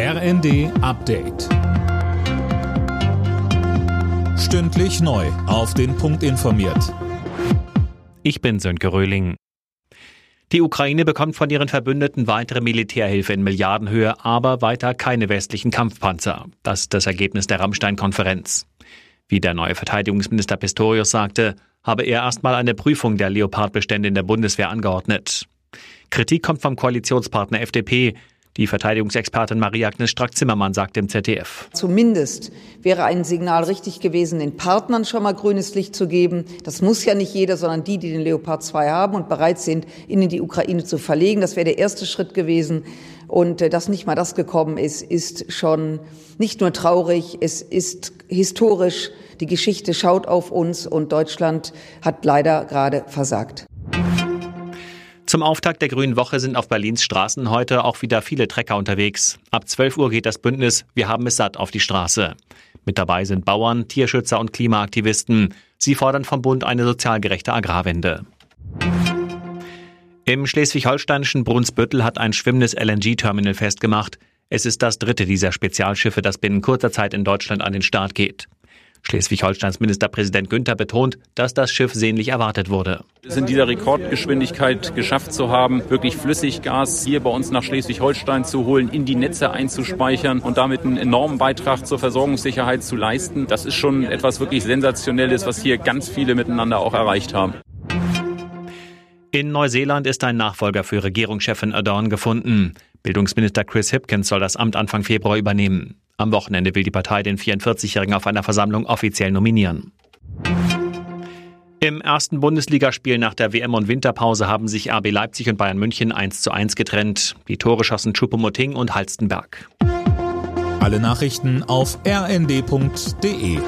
RND Update. Stündlich neu. Auf den Punkt informiert. Ich bin Sönke Röhling. Die Ukraine bekommt von ihren Verbündeten weitere Militärhilfe in Milliardenhöhe, aber weiter keine westlichen Kampfpanzer. Das ist das Ergebnis der Rammstein-Konferenz. Wie der neue Verteidigungsminister Pistorius sagte, habe er erstmal eine Prüfung der Leopardbestände in der Bundeswehr angeordnet. Kritik kommt vom Koalitionspartner FDP. Die Verteidigungsexpertin Marie-Agnes Strack-Zimmermann sagt im ZDF. Zumindest wäre ein Signal richtig gewesen, den Partnern schon mal grünes Licht zu geben. Das muss ja nicht jeder, sondern die, die den Leopard 2 haben und bereit sind, ihn in die Ukraine zu verlegen. Das wäre der erste Schritt gewesen. Und äh, dass nicht mal das gekommen ist, ist schon nicht nur traurig, es ist historisch. Die Geschichte schaut auf uns und Deutschland hat leider gerade versagt. Zum Auftakt der Grünen Woche sind auf Berlins Straßen heute auch wieder viele Trecker unterwegs. Ab 12 Uhr geht das Bündnis Wir haben es satt auf die Straße. Mit dabei sind Bauern, Tierschützer und Klimaaktivisten. Sie fordern vom Bund eine sozial gerechte Agrarwende. Im schleswig-holsteinischen Brunsbüttel hat ein schwimmendes LNG-Terminal festgemacht. Es ist das dritte dieser Spezialschiffe, das binnen kurzer Zeit in Deutschland an den Start geht. Schleswig-Holsteins Ministerpräsident Günther betont, dass das Schiff sehnlich erwartet wurde. Es in dieser Rekordgeschwindigkeit geschafft zu haben, wirklich Flüssiggas hier bei uns nach Schleswig-Holstein zu holen, in die Netze einzuspeichern und damit einen enormen Beitrag zur Versorgungssicherheit zu leisten. Das ist schon etwas wirklich Sensationelles, was hier ganz viele miteinander auch erreicht haben. In Neuseeland ist ein Nachfolger für Regierungschefin Ardern gefunden. Bildungsminister Chris Hipkins soll das Amt Anfang Februar übernehmen. Am Wochenende will die Partei den 44-Jährigen auf einer Versammlung offiziell nominieren. Im ersten Bundesligaspiel nach der WM- und Winterpause haben sich RB Leipzig und Bayern München 1 zu 1 getrennt. Die Tore schossen Choupo-Moting und Halstenberg. Alle Nachrichten auf rnd.de